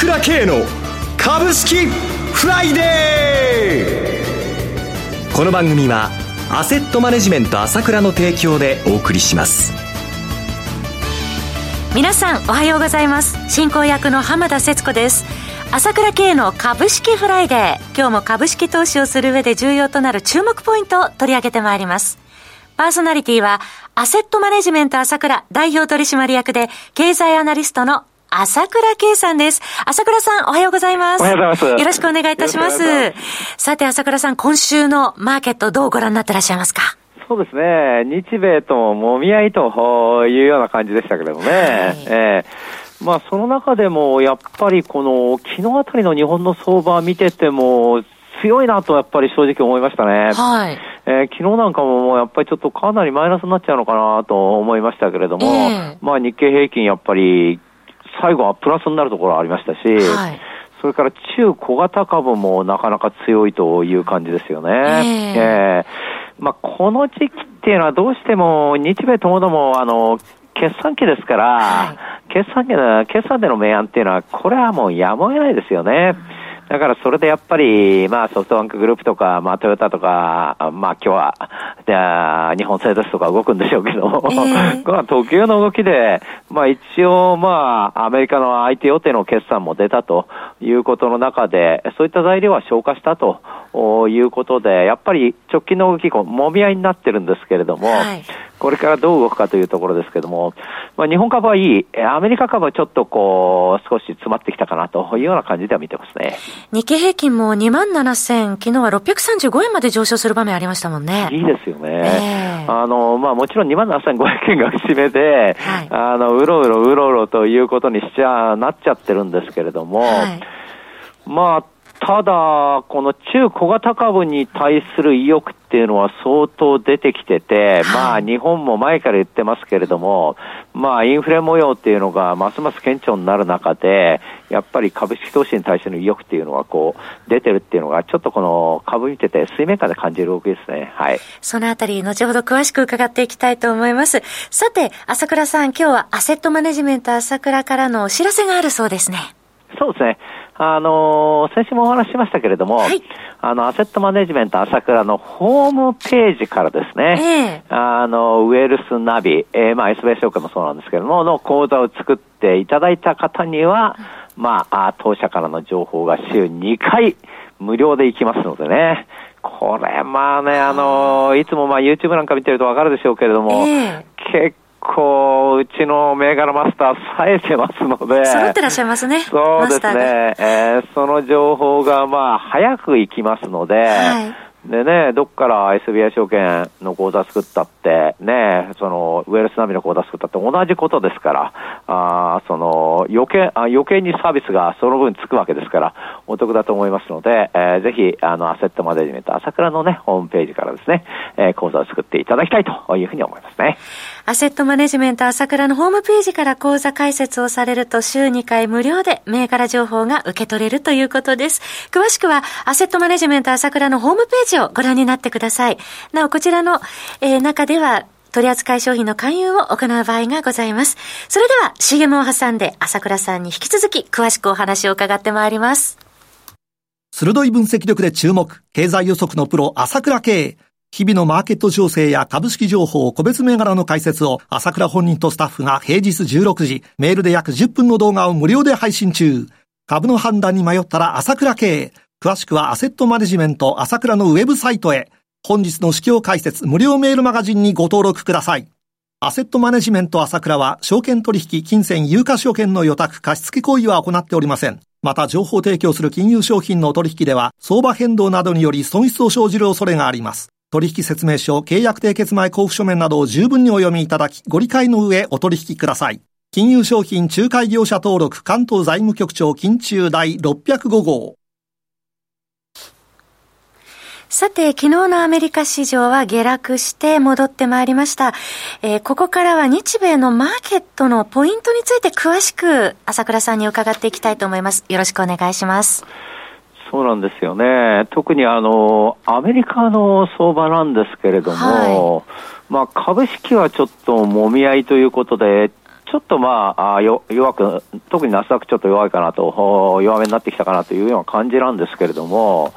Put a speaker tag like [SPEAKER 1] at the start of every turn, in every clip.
[SPEAKER 1] 倉慶の株式フライデー。この番組はアセットマネジメント朝倉の提供でお送りします。
[SPEAKER 2] 皆さんおはようございます。進行役の浜田節子です。朝倉慶の株式フライデー。今日も株式投資をする上で重要となる注目ポイントを取り上げてまいります。パーソナリティはアセットマネジメント朝倉代表取締役で経済アナリストの朝倉圭さんです。朝倉さん、おはようございます。
[SPEAKER 3] おはようございます。よ
[SPEAKER 2] ろしくお願いいたします。さて、朝倉さん、今週のマーケットどうご覧になってらっしゃいますか？
[SPEAKER 3] そうですね。日米ともみ合いというような感じでしたけれどもね。はい、えー、まあ、その中でも、やっぱりこの、昨日あたりの日本の相場見てても、強いなとやっぱり正直思いましたね。
[SPEAKER 2] はい。
[SPEAKER 3] えー、昨日なんかももうやっぱりちょっとかなりマイナスになっちゃうのかなと思いましたけれども、えー、まあ日経平均やっぱり最後はプラスになるところありましたし、はい、それから中小型株もなかなか強いという感じですよね。えー、えー、まあ、この時期っていうのはどうしても日米ともどもあの決算期ですから、はい、決算期決算での明暗っていうのは、これはもうやむを得ないですよね。うんだからそれでやっぱり、まあソフトバンクグループとか、まあトヨタとか、まあ今日は、じゃあ日本製ですとか動くんでしょうけども、えー、特有の動きで、まあ一応まあアメリカの IT 予定の決算も出たということの中で、そういった材料は消化したということで、やっぱり直近の動き、もみ合いになってるんですけれども、はい、これからどう動くかというところですけども、まあ日本株はいい、アメリカ株はちょっとこう、少し詰まってきたかなというような感じでは見てますね。
[SPEAKER 2] 日経平均も2万7000、昨日は635円まで上昇する場面ありましたもんね。
[SPEAKER 3] いいですよね。えー、あの、まあもちろん2万7500円が節目で、はい、あの、うろうろうろうろということにしちゃ、なっちゃってるんですけれども、はい、まあ、ただ、この中小型株に対する意欲っていうのは相当出てきてて、まあ日本も前から言ってますけれども、まあインフレ模様っていうのがますます顕著になる中で、やっぱり株式投資に対しての意欲っていうのはこう出てるっていうのがちょっとこの株見てて水面下で感じる動きですね。はい。
[SPEAKER 2] そのあたり後ほど詳しく伺っていきたいと思います。さて、朝倉さん今日はアセットマネジメント朝倉からのお知らせがあるそうですね。
[SPEAKER 3] そうですね。あのー、先週もお話ししましたけれども、はい、あの、アセットマネジメント朝倉のホームページからですね、えー、あの、ウェルスナビ、えー、まあ、SBI 証券もそうなんですけれども、の講座を作っていただいた方には、まあ、当社からの情報が週2回無料で行きますのでね、これ、まあね、あのいつもまあ YouTube なんか見てるとわかるでしょうけれども、えー、結構、うちの銘柄マスター冴えてますので。
[SPEAKER 2] 揃ってらっしゃいますね。
[SPEAKER 3] そうですね。えー、その情報がまあ、早く行きますので、はいでね、どっから SBI 証券の口座作ったって、ね、その、ウェルス並みの口座作ったって同じことですから、あその、余計、あ余計にサービスがその分つくわけですから、お得だと思いますので、えー、ぜひ、あの、アセットマネジメント、朝倉のね、ホームページからですね、えー、口座を作っていただきたいというふうに思いますね。
[SPEAKER 2] アセットマネジメント朝倉のホームページから口座開設をされると週2回無料で銘柄情報が受け取れるということです。詳しくは、アセットマネジメント朝倉のホームページをご覧になってください。なお、こちらの、えー、中では、取扱い商品の勧誘を行う場合がございます。それでは CM を挟んで朝倉さんに引き続き詳しくお話を伺ってまいります。
[SPEAKER 4] 鋭い分析力で注目、経済予測のプロ朝倉慶。日々のマーケット情勢や株式情報、個別銘柄の解説を朝倉本人とスタッフが平日16時、メールで約10分の動画を無料で配信中。株の判断に迷ったら朝倉慶。詳しくはアセットマネジメント朝倉のウェブサイトへ。本日の指標解説無料メールマガジンにご登録ください。アセットマネジメント朝倉は、証券取引、金銭、有価証券の予託、貸付行為は行っておりません。また、情報提供する金融商品の取引では、相場変動などにより損失を生じる恐れがあります。取引説明書、契約締結前交付書面などを十分にお読みいただき、ご理解の上お取引ください。金融商品仲介業者登録関東財務局長金中第605号。
[SPEAKER 2] さて、昨日のアメリカ市場は下落して戻ってまいりました。えー、ここからは日米のマーケットのポイントについて詳しく朝倉さんに伺っていきたいと思います。よろしくお願いします。
[SPEAKER 3] そうなんですよね。特にあの、アメリカの相場なんですけれども、はい、まあ株式はちょっともみ合いということで、ちょっとまあ、あ弱く、特にナスダックちょっと弱いかなと、弱めになってきたかなというような感じなんですけれども、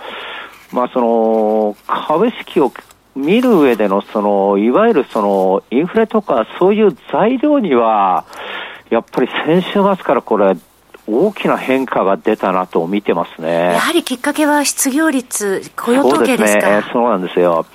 [SPEAKER 3] まあその、株式を見る上での、その、いわゆるその、インフレとかそういう材料には、やっぱり先週末からこれ、大きな変化が出たなと見てますね。
[SPEAKER 2] やはりきっかけは失業率、雇用統計ですか？
[SPEAKER 3] そうね。そうなんですよ。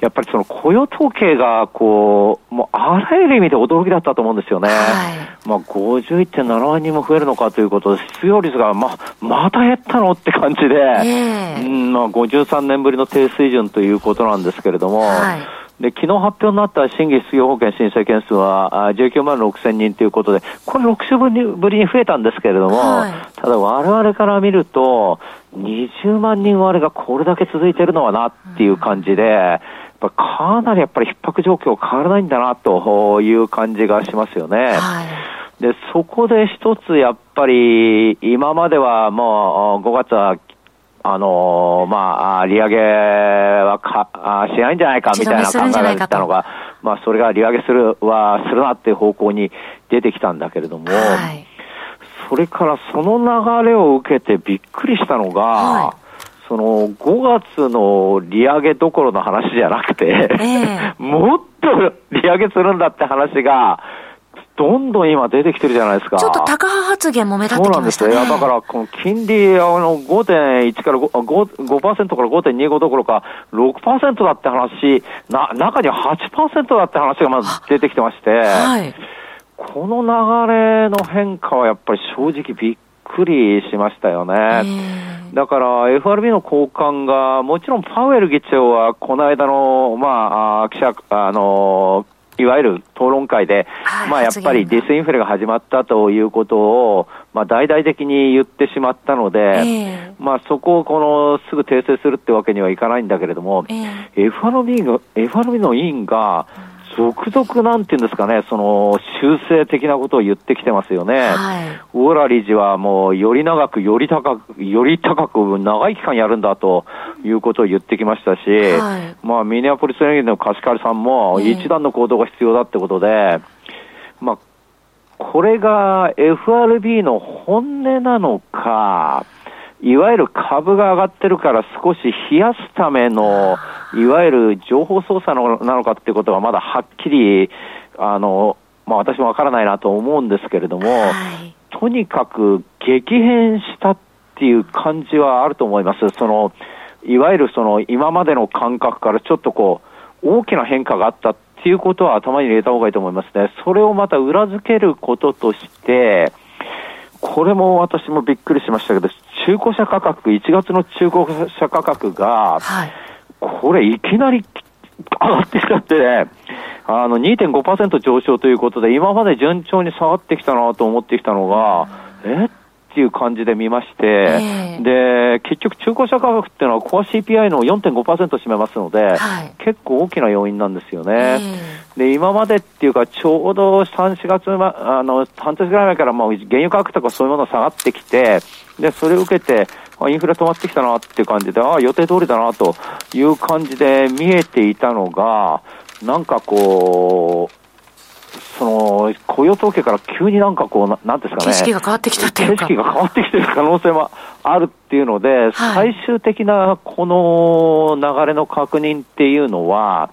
[SPEAKER 3] やっぱりその雇用統計が、こう、もうあらゆる意味で驚きだったと思うんですよね。はい、まあ、51.7万人も増えるのかということで、失業率が、ま、また減ったのって感じで、えー、うん、まあ、53年ぶりの低水準ということなんですけれども、はい。で、昨日発表になった新規失業保険申請件数は19万6千人ということで、これ6週ぶりに増えたんですけれども、はい、ただ我々から見ると、20万人割れがこれだけ続いているのはなっていう感じで、ぱかなりやっぱり逼迫状況変わらないんだなという感じがしますよね。はい、で、そこで一つやっぱり、今まではもう5月はあのー、まあ、利上げはかあしないんじゃないかみたいな考えが出たのが、まあ、それが利上げするはするなっていう方向に出てきたんだけれども、はい、それからその流れを受けてびっくりしたのが、はいその5月の利上げどころの話じゃなくて、えー、もっと利上げするんだって話が、どんどん今出てきてるじゃないですか。
[SPEAKER 2] ちょっと高派発言も目立ってきましたね。
[SPEAKER 3] そうなんですよ。だから、この金利、あの、5.1から5、5%から5.25どころか、6%だって話、な、中には8%だって話がまず出てきてまして、はい、この流れの変化はやっぱり正直びっくりしましたよね。だから FRB の高官が、もちろんパウエル議長はこの間の、まあ、記者、あの、いわゆる討論会で、はい、まあやっぱりディスインフレが始まったということを、まあ大々的に言ってしまったので、えー、まあそこをこのすぐ訂正するってわけにはいかないんだけれども、えー、FRB が、FRB の委員が、続々なんていうんですかね、その修正的なことを言ってきてますよね。はい、ウォーラ理事はもうより長く、より高く、より高く長い期間やるんだということを言ってきましたし、はい、まあミネアポリス連銀の貸し借りさんも一段の行動が必要だってことで、えー、まあこれが FRB の本音なのか、いわゆる株が上がってるから少し冷やすための、いわゆる情報操作のなのかっていうことがまだはっきり、あの、まあ私もわからないなと思うんですけれども、はい、とにかく激変したっていう感じはあると思います。その、いわゆるその今までの感覚からちょっとこう、大きな変化があったっていうことは頭に入れた方がいいと思いますね。それをまた裏付けることとして、これも私もびっくりしましたけど、中古車価格、1月の中古車価格が、はい、これいきなり上がってきちゃって、ね、あの2.5%上昇ということで、今まで順調に下がってきたなと思ってきたのが、え？っていう感じで見まして、えー、で、結局中古車価格っていうのはコア CPI の4.5%占めますので、はい、結構大きな要因なんですよね。えー、で、今までっていうか、ちょうど3、4月、ま、あの、半年ぐらい前からもう原油価格とかそういうもの下がってきて、で、それを受けて、インフレ止まってきたなっていう感じで、ああ、予定通りだなという感じで見えていたのが、なんかこう、その雇用統計から急になんかこうな、なんですかね、
[SPEAKER 2] 景色が変わってきたっていう
[SPEAKER 3] か、景色が変わってきてる可能性もあるっていうので、はい、最終的なこの流れの確認っていうのは、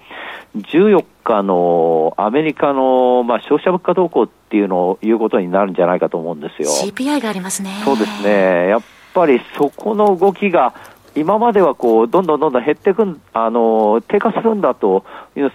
[SPEAKER 3] 14日のアメリカの、まあ、消費者物価動向っていうのを言うことになるんじゃないかと思うんですよ。
[SPEAKER 2] CPI がありますね。
[SPEAKER 3] そうですね。やっぱりそこの動きが、今まではこう、どんどんどんどん減っていくあの、低下するんだと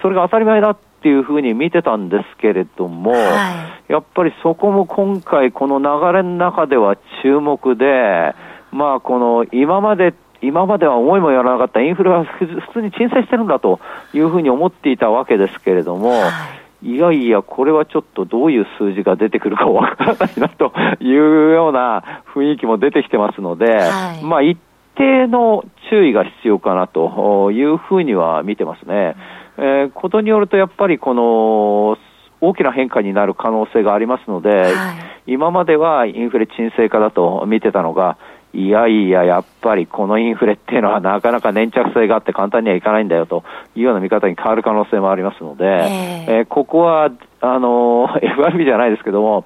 [SPEAKER 3] それが当たり前だっていうふうに見てたんですけれども、はい、やっぱりそこも今回この流れの中では注目で、まあこの今まで今までは思いもやらなかったインフレは普通に沈静してるんだというふうに思っていたわけですけれども、はい。いやいや、これはちょっとどういう数字が出てくるかわからないなというような雰囲気も出てきてますので、はい、まあ一定の注意が必要かなというふうには見てますね。えー、ことによるとやっぱりこの大きな変化になる可能性がありますので、はい、今まではインフレ沈静化だと見てたのが、いやいや、やっぱりこのインフレっていうのはなかなか粘着性があって簡単にはいかないんだよというような見方に変わる可能性もありますので、えー、えー、ここは、あの、FRB じゃないですけども、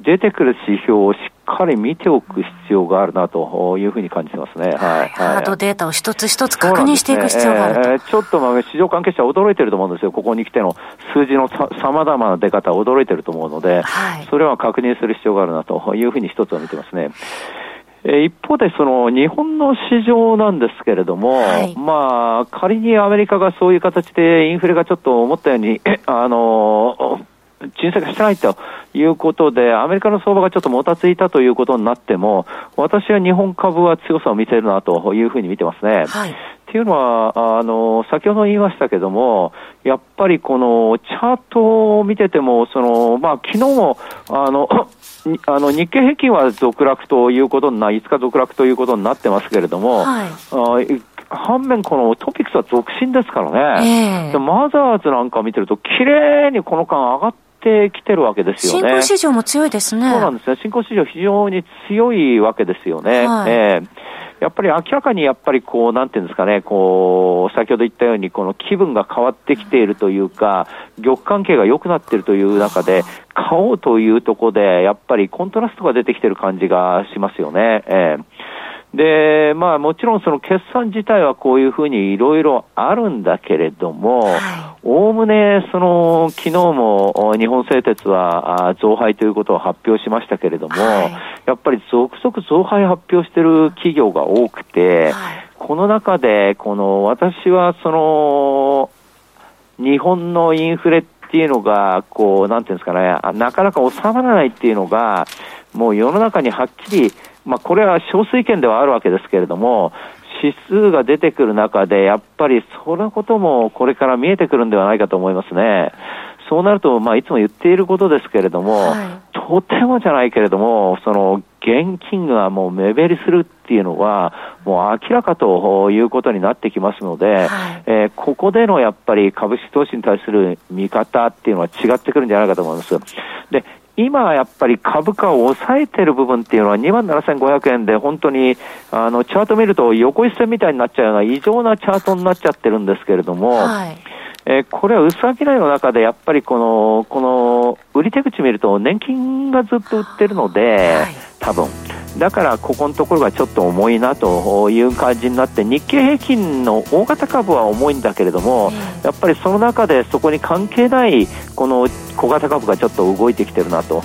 [SPEAKER 3] 出てくる指標をしっかり見ておく必要があるなというふうに感じてますね。
[SPEAKER 2] はい。ハードデータを一つ一つ確認していく必要があると。ねえ
[SPEAKER 3] ー、ちょっとまあ市場関係者は驚いてると思うんですよ。ここに来ての数字のさまざまな出方驚いてると思うので、はい、それは確認する必要があるなというふうに一つは見てますね。一方で、その日本の市場なんですけれども、はい、まあ、仮にアメリカがそういう形でインフレがちょっと思ったように、あの、沈静化してないということで、アメリカの相場がちょっともたついたということになっても、私は日本株は強さを見せるなというふうに見てますね。はい、っていうのは、あの、先ほど言いましたけども、やっぱりこのチャートを見てても、その、まあ、昨日も、あの、あの日経平均は続落ということにな、5日続落ということになってますけれども、はい、あ反面、このトピックスは続伸ですからね、えー、マザーズなんか見てると、綺麗にこの間上がってきてるわけですよね。
[SPEAKER 2] 新興市場も強いですね。
[SPEAKER 3] そうなんですね。新興市場非常に強いわけですよね。はい、えーやっぱり明らかにやっぱりこう、なんていうんですかね、こう、先ほど言ったように、この気分が変わってきているというか、玉関係が良くなっているという中で、買おうというところで、やっぱりコントラストが出てきている感じがしますよね。えーで、まあもちろんその決算自体はこういうふうにいろいろあるんだけれども、おおむねその昨日も日本製鉄は増配ということを発表しましたけれども、はい、やっぱり続々増配発表している企業が多くて、はい、この中でこの私はその日本のインフレっていうのが、こう、なんていうんですかね、なかなか収まらないっていうのが、もう世の中にはっきりまあ、これは少数意見ではあるわけですけれども、指数が出てくる中で、やっぱりそのこともこれから見えてくるんではないかと思いますね。そうなると、まあ、いつも言っていることですけれども、はい、とてもじゃないけれども、その現金がもう目減りするっていうのは、もう明らかということになってきますので、はい、えー、ここでのやっぱり株式投資に対する見方っていうのは違ってくるんじゃないかと思います。で、今やっぱり株価を抑えてる部分っていうのは2万7500円で本当にあのチャート見ると横一線みたいになっちゃうような異常なチャートになっちゃってるんですけれども、はい、えー、これは薄商いの中でやっぱりこの、この売り手口見ると年金がずっと売ってるので、はい、多分。だからここのところがちょっと重いなという感じになって日経平均の大型株は重いんだけれども、やっぱりその中でそこに関係ないこの小型株がちょっと動いてきてるなと。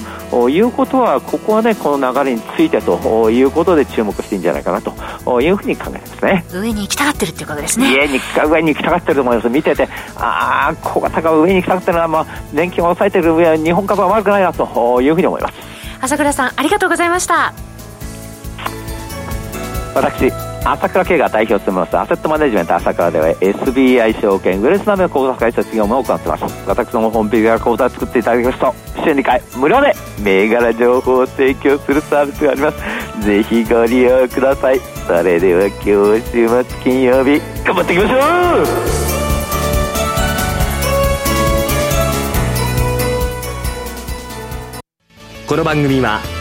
[SPEAKER 3] いうことはここはねこの流れについてということで注目していいんじゃないかなというふうに考えてますね。
[SPEAKER 2] 上に行きたがってるっていうことですね。
[SPEAKER 3] 上に上に行きたがってると思います。見ててああ小型株上に行きたがってるのは、まあ、年金を抑えてる上は日本株は悪くないなというふうに思います。
[SPEAKER 2] 朝倉さんありがとうございました
[SPEAKER 3] 私朝倉慶が代表を務めますアセットマネジメント朝倉では SBI 証券ウェルスナメの口座開設業務を行ってます。私のホームページから口座を作っていただきますと週2回無料で銘柄情報を提供するサービスがあります。ぜひご利用ください。それでは今日週末金曜日頑張っていきましょ
[SPEAKER 1] うこの番組は